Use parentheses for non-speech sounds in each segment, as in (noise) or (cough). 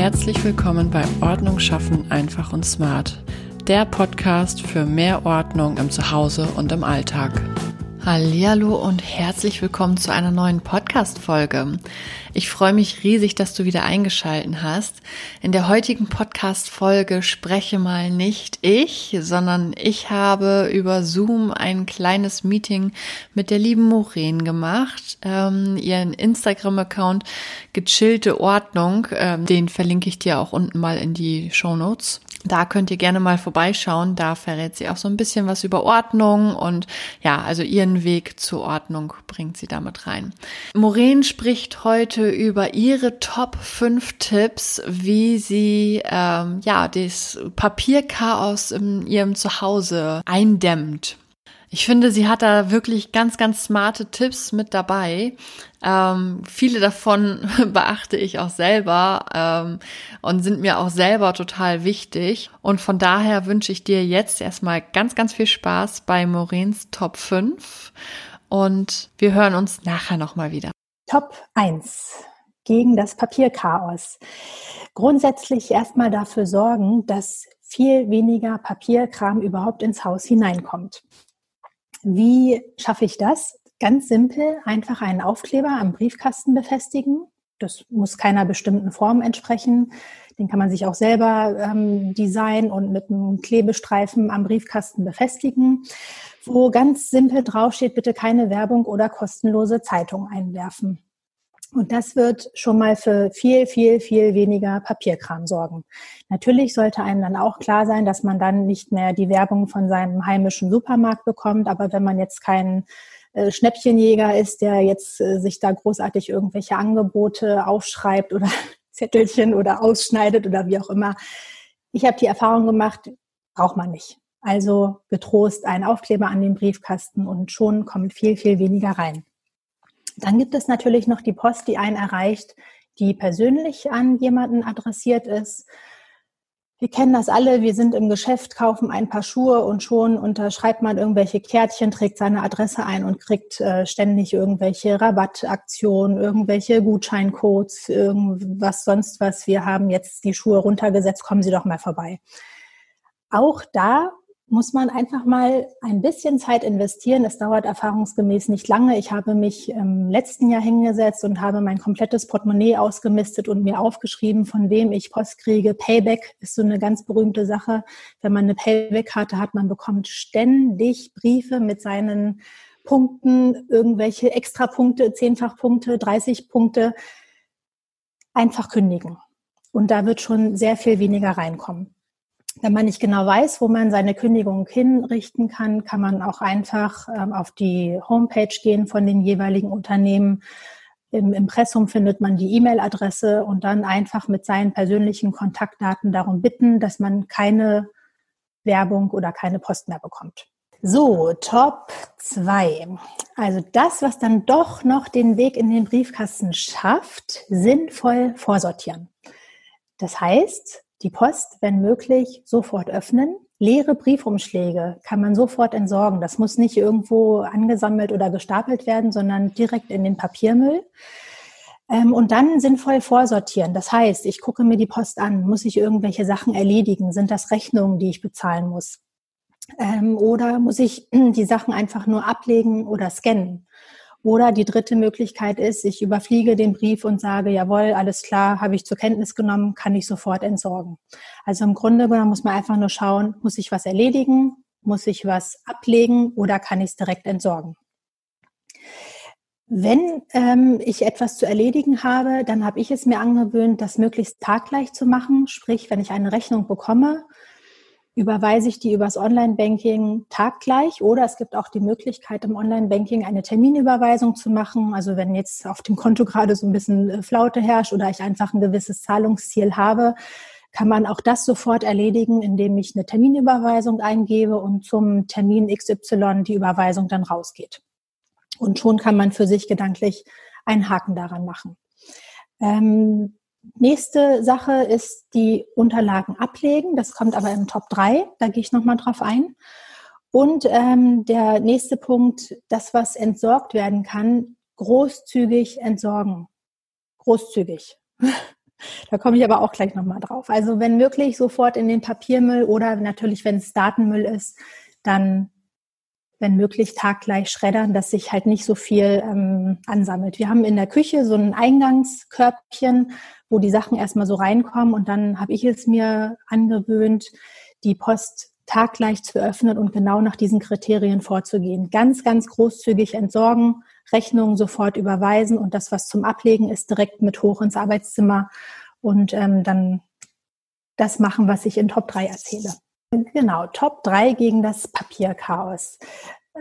Herzlich willkommen bei Ordnung schaffen einfach und smart, der Podcast für mehr Ordnung im Zuhause und im Alltag. Hallo und herzlich willkommen zu einer neuen Podcast Folge. Ich freue mich riesig, dass du wieder eingeschalten hast. In der heutigen Podcast Folge spreche mal nicht ich, sondern ich habe über Zoom ein kleines Meeting mit der lieben Maureen gemacht. Ähm, ihren Instagram Account gechillte Ordnung, ähm, den verlinke ich dir auch unten mal in die Show Notes. Da könnt ihr gerne mal vorbeischauen. Da verrät sie auch so ein bisschen was über Ordnung und ja, also ihren Weg zur Ordnung bringt sie damit rein. Maureen spricht heute über ihre Top 5 Tipps, wie sie ähm, ja das Papierchaos in ihrem Zuhause eindämmt. Ich finde, sie hat da wirklich ganz, ganz smarte Tipps mit dabei. Ähm, viele davon (laughs) beachte ich auch selber ähm, und sind mir auch selber total wichtig. Und von daher wünsche ich dir jetzt erstmal ganz, ganz viel Spaß bei Maureen's Top 5 und wir hören uns nachher nochmal wieder. Top 1 gegen das Papierchaos. Grundsätzlich erstmal dafür sorgen, dass viel weniger Papierkram überhaupt ins Haus hineinkommt. Wie schaffe ich das? Ganz simpel, einfach einen Aufkleber am Briefkasten befestigen. Das muss keiner bestimmten Form entsprechen. Den kann man sich auch selber ähm, designen und mit einem Klebestreifen am Briefkasten befestigen, wo ganz simpel draufsteht, bitte keine Werbung oder kostenlose Zeitung einwerfen. Und das wird schon mal für viel, viel, viel weniger Papierkram sorgen. Natürlich sollte einem dann auch klar sein, dass man dann nicht mehr die Werbung von seinem heimischen Supermarkt bekommt. Aber wenn man jetzt kein äh, Schnäppchenjäger ist, der jetzt äh, sich da großartig irgendwelche Angebote aufschreibt oder (laughs) Zettelchen oder ausschneidet oder wie auch immer. Ich habe die Erfahrung gemacht, braucht man nicht. Also getrost einen Aufkleber an den Briefkasten und schon kommt viel, viel weniger rein. Dann gibt es natürlich noch die Post, die einen erreicht, die persönlich an jemanden adressiert ist. Wir kennen das alle, wir sind im Geschäft, kaufen ein paar Schuhe und schon unterschreibt man irgendwelche Kärtchen, trägt seine Adresse ein und kriegt äh, ständig irgendwelche Rabattaktionen, irgendwelche Gutscheincodes, irgendwas sonst was. Wir haben jetzt die Schuhe runtergesetzt, kommen Sie doch mal vorbei. Auch da muss man einfach mal ein bisschen Zeit investieren. Es dauert erfahrungsgemäß nicht lange. Ich habe mich im letzten Jahr hingesetzt und habe mein komplettes Portemonnaie ausgemistet und mir aufgeschrieben, von wem ich Post kriege. Payback ist so eine ganz berühmte Sache. Wenn man eine Payback-Karte hat, man bekommt ständig Briefe mit seinen Punkten, irgendwelche Extrapunkte, Zehnfachpunkte, 30 Punkte. Einfach kündigen. Und da wird schon sehr viel weniger reinkommen. Wenn man nicht genau weiß, wo man seine Kündigung hinrichten kann, kann man auch einfach ähm, auf die Homepage gehen von den jeweiligen Unternehmen. Im Impressum findet man die E-Mail-Adresse und dann einfach mit seinen persönlichen Kontaktdaten darum bitten, dass man keine Werbung oder keine Post mehr bekommt. So, Top 2. Also das, was dann doch noch den Weg in den Briefkasten schafft, sinnvoll vorsortieren. Das heißt, die Post, wenn möglich, sofort öffnen. Leere Briefumschläge kann man sofort entsorgen. Das muss nicht irgendwo angesammelt oder gestapelt werden, sondern direkt in den Papiermüll. Ähm, und dann sinnvoll vorsortieren. Das heißt, ich gucke mir die Post an. Muss ich irgendwelche Sachen erledigen? Sind das Rechnungen, die ich bezahlen muss? Ähm, oder muss ich die Sachen einfach nur ablegen oder scannen? Oder die dritte Möglichkeit ist, ich überfliege den Brief und sage, jawohl, alles klar, habe ich zur Kenntnis genommen, kann ich sofort entsorgen. Also im Grunde genommen muss man einfach nur schauen, muss ich was erledigen, muss ich was ablegen oder kann ich es direkt entsorgen. Wenn ähm, ich etwas zu erledigen habe, dann habe ich es mir angewöhnt, das möglichst taggleich zu machen. Sprich, wenn ich eine Rechnung bekomme, überweise ich die übers Online-Banking taggleich oder es gibt auch die Möglichkeit, im Online-Banking eine Terminüberweisung zu machen. Also wenn jetzt auf dem Konto gerade so ein bisschen äh, Flaute herrscht oder ich einfach ein gewisses Zahlungsziel habe, kann man auch das sofort erledigen, indem ich eine Terminüberweisung eingebe und zum Termin XY die Überweisung dann rausgeht. Und schon kann man für sich gedanklich einen Haken daran machen. Ähm, Nächste Sache ist die Unterlagen ablegen. Das kommt aber im Top 3. Da gehe ich nochmal drauf ein. Und ähm, der nächste Punkt, das, was entsorgt werden kann, großzügig entsorgen. Großzügig. (laughs) Da komme ich aber auch gleich nochmal drauf. Also wenn möglich, sofort in den Papiermüll oder natürlich, wenn es Datenmüll ist, dann wenn möglich taggleich schreddern, dass sich halt nicht so viel ähm, ansammelt. Wir haben in der Küche so ein Eingangskörbchen, wo die Sachen erstmal so reinkommen und dann habe ich es mir angewöhnt, die Post taggleich zu öffnen und genau nach diesen Kriterien vorzugehen. Ganz, ganz großzügig entsorgen, Rechnungen sofort überweisen und das, was zum Ablegen ist, direkt mit hoch ins Arbeitszimmer und ähm, dann das machen, was ich in Top 3 erzähle. Genau, Top 3 gegen das Papierchaos.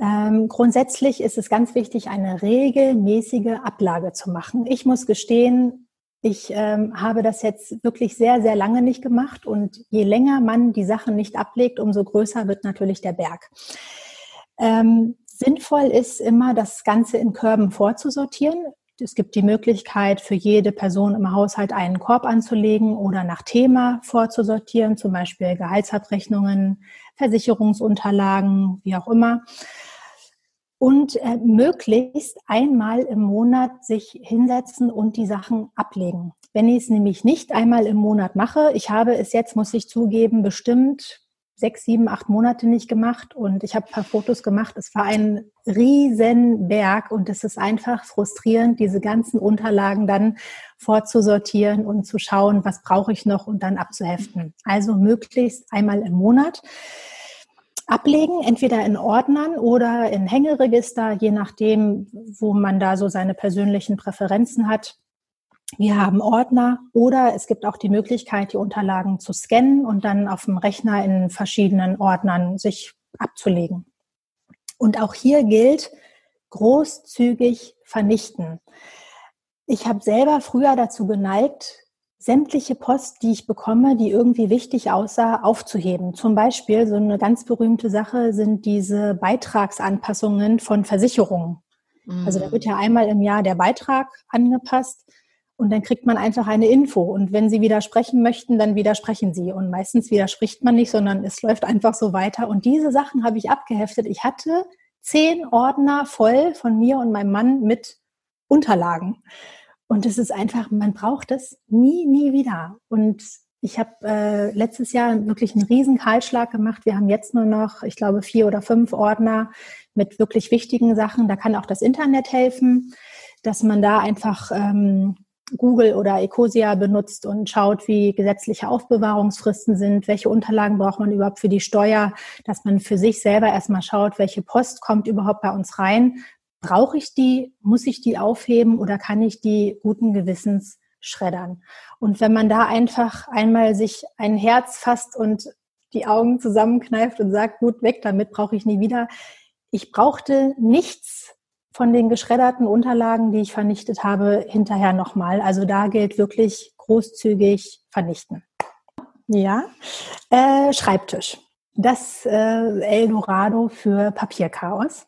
Ähm, grundsätzlich ist es ganz wichtig, eine regelmäßige Ablage zu machen. Ich muss gestehen, ich ähm, habe das jetzt wirklich sehr, sehr lange nicht gemacht und je länger man die Sachen nicht ablegt, umso größer wird natürlich der Berg. Ähm, sinnvoll ist immer, das Ganze in Körben vorzusortieren. Es gibt die Möglichkeit, für jede Person im Haushalt einen Korb anzulegen oder nach Thema vorzusortieren, zum Beispiel Gehaltsabrechnungen, Versicherungsunterlagen, wie auch immer. Und äh, möglichst einmal im Monat sich hinsetzen und die Sachen ablegen. Wenn ich es nämlich nicht einmal im Monat mache, ich habe es jetzt, muss ich zugeben, bestimmt sechs, sieben, acht Monate nicht gemacht und ich habe ein paar Fotos gemacht. Es war ein Riesenberg und es ist einfach frustrierend, diese ganzen Unterlagen dann vorzusortieren und zu schauen, was brauche ich noch und dann abzuheften. Also möglichst einmal im Monat ablegen, entweder in Ordnern oder in Hängeregister, je nachdem, wo man da so seine persönlichen Präferenzen hat. Wir haben Ordner oder es gibt auch die Möglichkeit, die Unterlagen zu scannen und dann auf dem Rechner in verschiedenen Ordnern sich abzulegen. Und auch hier gilt, großzügig vernichten. Ich habe selber früher dazu geneigt, sämtliche Post, die ich bekomme, die irgendwie wichtig aussah, aufzuheben. Zum Beispiel so eine ganz berühmte Sache sind diese Beitragsanpassungen von Versicherungen. Also da wird ja einmal im Jahr der Beitrag angepasst und dann kriegt man einfach eine Info. Und wenn Sie widersprechen möchten, dann widersprechen Sie. Und meistens widerspricht man nicht, sondern es läuft einfach so weiter. Und diese Sachen habe ich abgeheftet. Ich hatte zehn Ordner voll von mir und meinem Mann mit Unterlagen. Und es ist einfach, man braucht es nie, nie wieder. Und ich habe äh, letztes Jahr wirklich einen riesen Kahlschlag gemacht. Wir haben jetzt nur noch, ich glaube, vier oder fünf Ordner mit wirklich wichtigen Sachen. Da kann auch das Internet helfen, dass man da einfach ähm, Google oder Ecosia benutzt und schaut, wie gesetzliche Aufbewahrungsfristen sind, welche Unterlagen braucht man überhaupt für die Steuer, dass man für sich selber erstmal schaut, welche Post kommt überhaupt bei uns rein. Brauche ich die? Muss ich die aufheben oder kann ich die guten Gewissens schreddern? Und wenn man da einfach einmal sich ein Herz fasst und die Augen zusammenkneift und sagt, gut, weg damit, brauche ich nie wieder. Ich brauchte nichts von den geschredderten Unterlagen, die ich vernichtet habe, hinterher nochmal. Also da gilt wirklich großzügig vernichten. Ja, äh, Schreibtisch. Das äh, Eldorado für Papierchaos.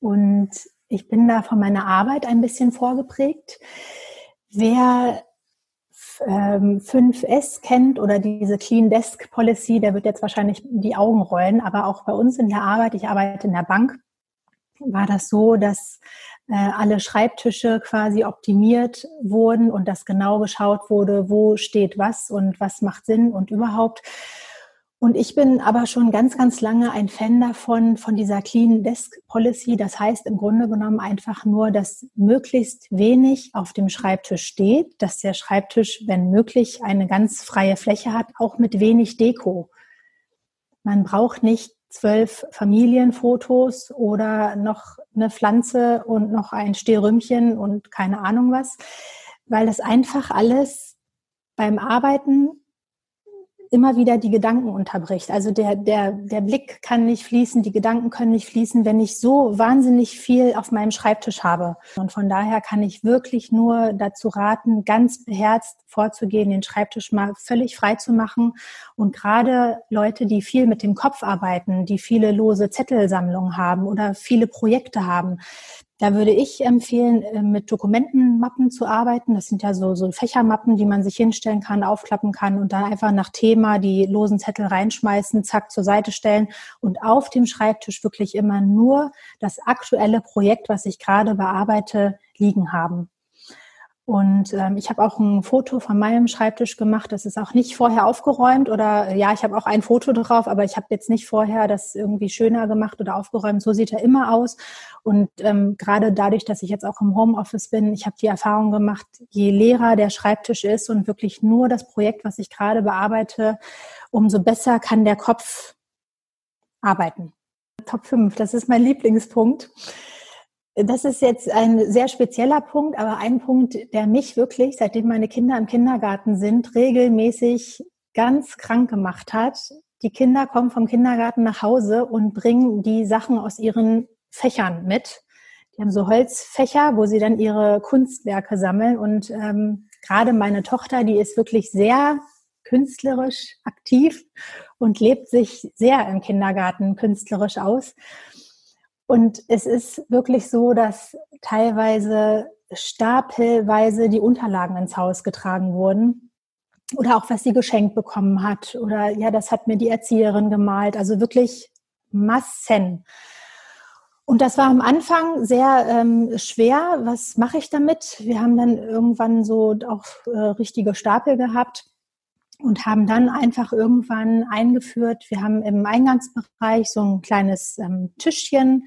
Und ich bin da von meiner Arbeit ein bisschen vorgeprägt. Wer ähm, 5S kennt oder diese Clean Desk Policy, der wird jetzt wahrscheinlich die Augen rollen. Aber auch bei uns in der Arbeit, ich arbeite in der Bank, war das so, dass äh, alle Schreibtische quasi optimiert wurden und dass genau geschaut wurde, wo steht was und was macht Sinn und überhaupt. Und ich bin aber schon ganz, ganz lange ein Fan davon, von dieser Clean Desk Policy. Das heißt im Grunde genommen einfach nur, dass möglichst wenig auf dem Schreibtisch steht, dass der Schreibtisch, wenn möglich, eine ganz freie Fläche hat, auch mit wenig Deko. Man braucht nicht zwölf Familienfotos oder noch eine Pflanze und noch ein Stehrümchen und keine Ahnung was, weil das einfach alles beim Arbeiten immer wieder die Gedanken unterbricht. Also der, der, der Blick kann nicht fließen, die Gedanken können nicht fließen, wenn ich so wahnsinnig viel auf meinem Schreibtisch habe. Und von daher kann ich wirklich nur dazu raten, ganz beherzt vorzugehen, den Schreibtisch mal völlig frei zu machen. Und gerade Leute, die viel mit dem Kopf arbeiten, die viele lose Zettelsammlungen haben oder viele Projekte haben, da würde ich empfehlen, äh, mit Dokumentenmappen zu arbeiten. Das sind ja so, so Fächermappen, die man sich hinstellen kann, aufklappen kann und dann einfach nach Thema die losen Zettel reinschmeißen, zack, zur Seite stellen und auf dem Schreibtisch wirklich immer nur das aktuelle Projekt, was ich gerade bearbeite, liegen haben. Und ähm, ich habe auch ein Foto von meinem Schreibtisch gemacht. Das ist auch nicht vorher aufgeräumt oder ja, ich habe auch ein Foto drauf, aber ich habe jetzt nicht vorher das irgendwie schöner gemacht oder aufgeräumt. So sieht er immer aus. Und ähm, gerade dadurch, dass ich jetzt auch im Homeoffice bin, ich habe die Erfahrung gemacht, je leerer der Schreibtisch ist und wirklich nur das Projekt, was ich gerade bearbeite, umso besser kann der Kopf arbeiten. Top 5, das ist mein Lieblingspunkt. Das ist jetzt ein sehr spezieller Punkt, aber ein Punkt, der mich wirklich, seitdem meine Kinder im Kindergarten sind, regelmäßig ganz krank gemacht hat. Die Kinder kommen vom Kindergarten nach Hause und bringen die Sachen aus ihren Fächern mit. Die haben so Holzfächer, wo sie dann ihre Kunstwerke sammeln. Und ähm, gerade meine Tochter, die ist wirklich sehr künstlerisch aktiv und lebt sich sehr im Kindergarten künstlerisch aus. Und es ist wirklich so, dass teilweise stapelweise die Unterlagen ins Haus getragen wurden. Oder auch was sie geschenkt bekommen hat. Oder ja, das hat mir die Erzieherin gemalt. Also wirklich Massen. Und das war am Anfang sehr ähm, schwer. Was mache ich damit? Wir haben dann irgendwann so auch äh, richtige Stapel gehabt und haben dann einfach irgendwann eingeführt, wir haben im Eingangsbereich so ein kleines ähm, Tischchen,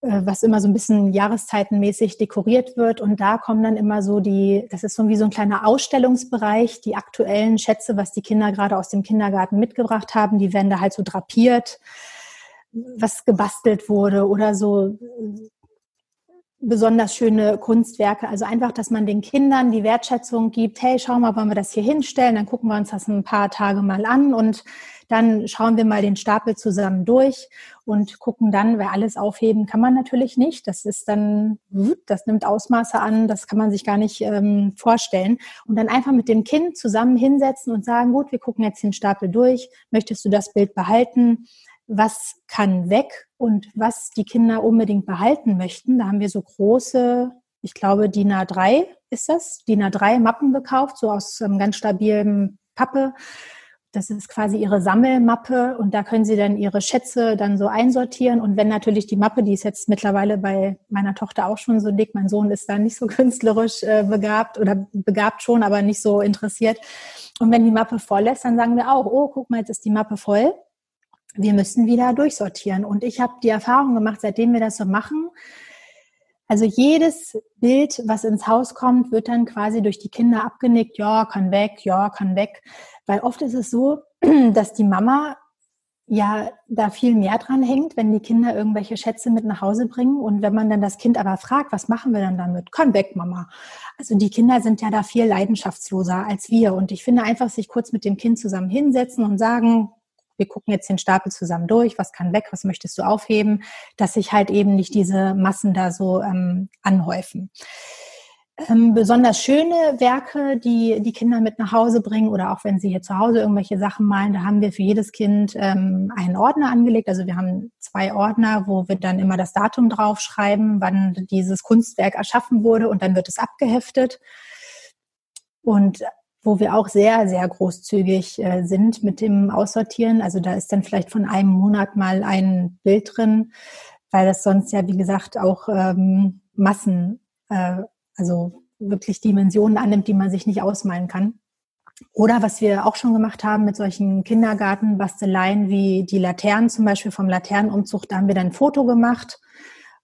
äh, was immer so ein bisschen jahreszeitenmäßig dekoriert wird. Und da kommen dann immer so die, das ist so wie so ein kleiner Ausstellungsbereich, die aktuellen Schätze, was die Kinder gerade aus dem Kindergarten mitgebracht haben, die werden da halt so drapiert, was gebastelt wurde oder so besonders schöne Kunstwerke. Also einfach, dass man den Kindern die Wertschätzung gibt, hey, schau mal, wollen wir das hier hinstellen, dann gucken wir uns das ein paar Tage mal an und dann schauen wir mal den Stapel zusammen durch und gucken dann, weil alles aufheben kann man natürlich nicht. Das ist dann, das nimmt Ausmaße an, das kann man sich gar nicht ähm, vorstellen. Und dann einfach mit dem Kind zusammen hinsetzen und sagen, gut, wir gucken jetzt den Stapel durch. Möchtest du das Bild behalten? Was kann weg und was die Kinder unbedingt behalten möchten. Da haben wir so große, ich glaube DIN A3 ist das, DIN A3 Mappen gekauft, so aus ähm, ganz stabilem Pappe. Das ist quasi ihre Sammelmappe und da können sie dann ihre Schätze dann so einsortieren. Und wenn natürlich die Mappe, die ist jetzt mittlerweile bei meiner Tochter auch schon so dick, mein Sohn ist da nicht so (laughs) künstlerisch äh, begabt oder begabt schon, aber nicht so interessiert. Und wenn die Mappe voll ist, dann sagen wir auch, oh, guck mal, jetzt ist die Mappe voll wir müssen wieder durchsortieren. Und ich habe die Erfahrung gemacht, seitdem wir das so machen, also jedes Bild, was ins Haus kommt, wird dann quasi durch die Kinder abgenickt, ja, kann weg, ja, kann weg. Weil oft ist es so, (clears throat) dass die Mama ja da viel mehr dran hängt, wenn die Kinder irgendwelche Schätze mit nach Hause bringen. Und wenn man dann das Kind aber fragt, was machen wir dann damit? Kann weg, Mama. Also die Kinder sind ja da viel leidenschaftsloser als wir. Und ich finde einfach, sich kurz mit dem Kind zusammen hinsetzen und sagen, wir gucken jetzt den Stapel zusammen durch, was kann weg, was möchtest du aufheben, dass sich halt eben nicht diese Massen da so ähm, anhäufen. Ähm, besonders schöne Werke, die die Kinder mit nach Hause bringen oder auch wenn sie hier zu Hause irgendwelche Sachen malen, da haben wir für jedes Kind ähm, einen Ordner angelegt. Also wir haben zwei Ordner, wo wir dann immer das Datum draufschreiben, wann dieses Kunstwerk erschaffen wurde und dann wird es abgeheftet. Und wo wir auch sehr, sehr großzügig äh, sind mit dem Aussortieren. Also da ist dann vielleicht von einem Monat mal ein Bild drin, weil das sonst ja, wie gesagt, auch ähm, Massen, äh, also wirklich Dimensionen annimmt, die man sich nicht ausmalen kann. Oder was wir auch schon gemacht haben mit solchen Kindergartenbasteleien wie die Laternen zum Beispiel vom Laternenumzug, da haben wir dann ein Foto gemacht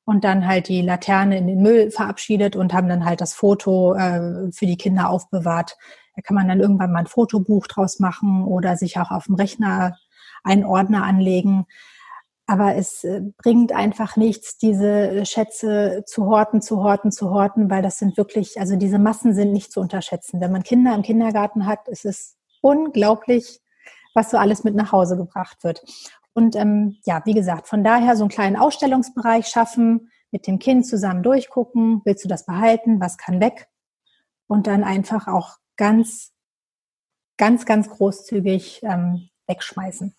und dann halt die Laterne in den Müll verabschiedet und haben dann halt das Foto äh, für die Kinder aufbewahrt. Da kann man dann irgendwann mal ein Fotobuch draus machen oder sich auch auf dem Rechner einen Ordner anlegen. Aber es äh, bringt einfach nichts, diese Schätze zu horten, zu horten, zu horten, weil das sind wirklich, also diese Massen sind nicht zu unterschätzen. Wenn man Kinder im Kindergarten hat, ist es unglaublich, was so alles mit nach Hause gebracht wird. Und ähm, ja, wie gesagt, von daher so einen kleinen Ausstellungsbereich schaffen, mit dem Kind zusammen durchgucken, willst du das behalten, was kann weg? Und dann einfach auch ganz, ganz, ganz großzügig ähm, wegschmeißen.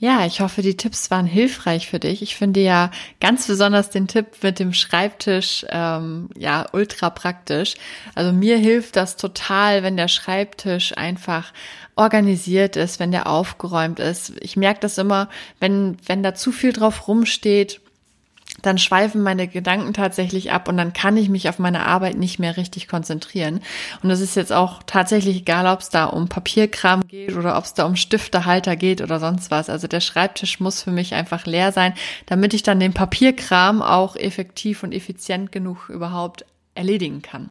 Ja, ich hoffe, die Tipps waren hilfreich für dich. Ich finde ja ganz besonders den Tipp mit dem Schreibtisch ähm, ja ultra praktisch. Also mir hilft das total, wenn der Schreibtisch einfach organisiert ist, wenn der aufgeräumt ist. Ich merke das immer, wenn wenn da zu viel drauf rumsteht dann schweifen meine Gedanken tatsächlich ab und dann kann ich mich auf meine Arbeit nicht mehr richtig konzentrieren. Und das ist jetzt auch tatsächlich egal, ob es da um Papierkram geht oder ob es da um Stiftehalter geht oder sonst was. Also der Schreibtisch muss für mich einfach leer sein, damit ich dann den Papierkram auch effektiv und effizient genug überhaupt erledigen kann.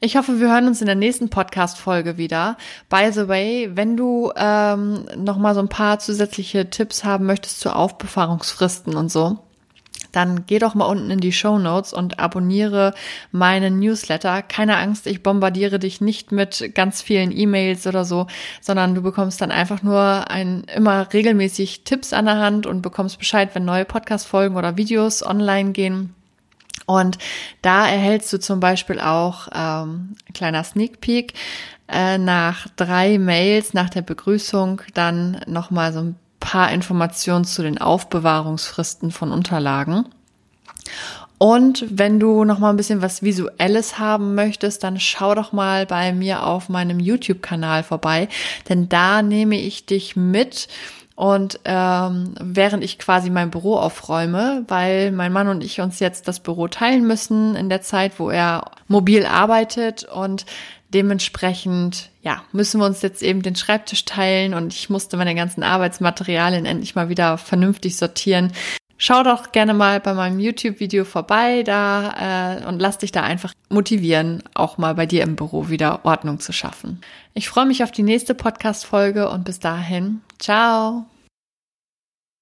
Ich hoffe, wir hören uns in der nächsten Podcast-Folge wieder. By the way, wenn du ähm, noch mal so ein paar zusätzliche Tipps haben möchtest zu Aufbewahrungsfristen und so, dann geh doch mal unten in die Show Notes und abonniere meinen Newsletter. Keine Angst, ich bombardiere dich nicht mit ganz vielen E-Mails oder so, sondern du bekommst dann einfach nur ein immer regelmäßig Tipps an der Hand und bekommst Bescheid, wenn neue Podcast-Folgen oder Videos online gehen. Und da erhältst du zum Beispiel auch ähm, ein kleiner Sneak Peek äh, nach drei Mails nach der Begrüßung dann nochmal so ein paar Informationen zu den Aufbewahrungsfristen von Unterlagen. Und wenn du noch mal ein bisschen was Visuelles haben möchtest, dann schau doch mal bei mir auf meinem YouTube-Kanal vorbei, denn da nehme ich dich mit und ähm, während ich quasi mein Büro aufräume, weil mein Mann und ich uns jetzt das Büro teilen müssen in der Zeit, wo er mobil arbeitet und Dementsprechend, ja, müssen wir uns jetzt eben den Schreibtisch teilen und ich musste meine ganzen Arbeitsmaterialien endlich mal wieder vernünftig sortieren. Schau doch gerne mal bei meinem YouTube-Video vorbei da äh, und lass dich da einfach motivieren, auch mal bei dir im Büro wieder Ordnung zu schaffen. Ich freue mich auf die nächste Podcast-Folge und bis dahin, ciao!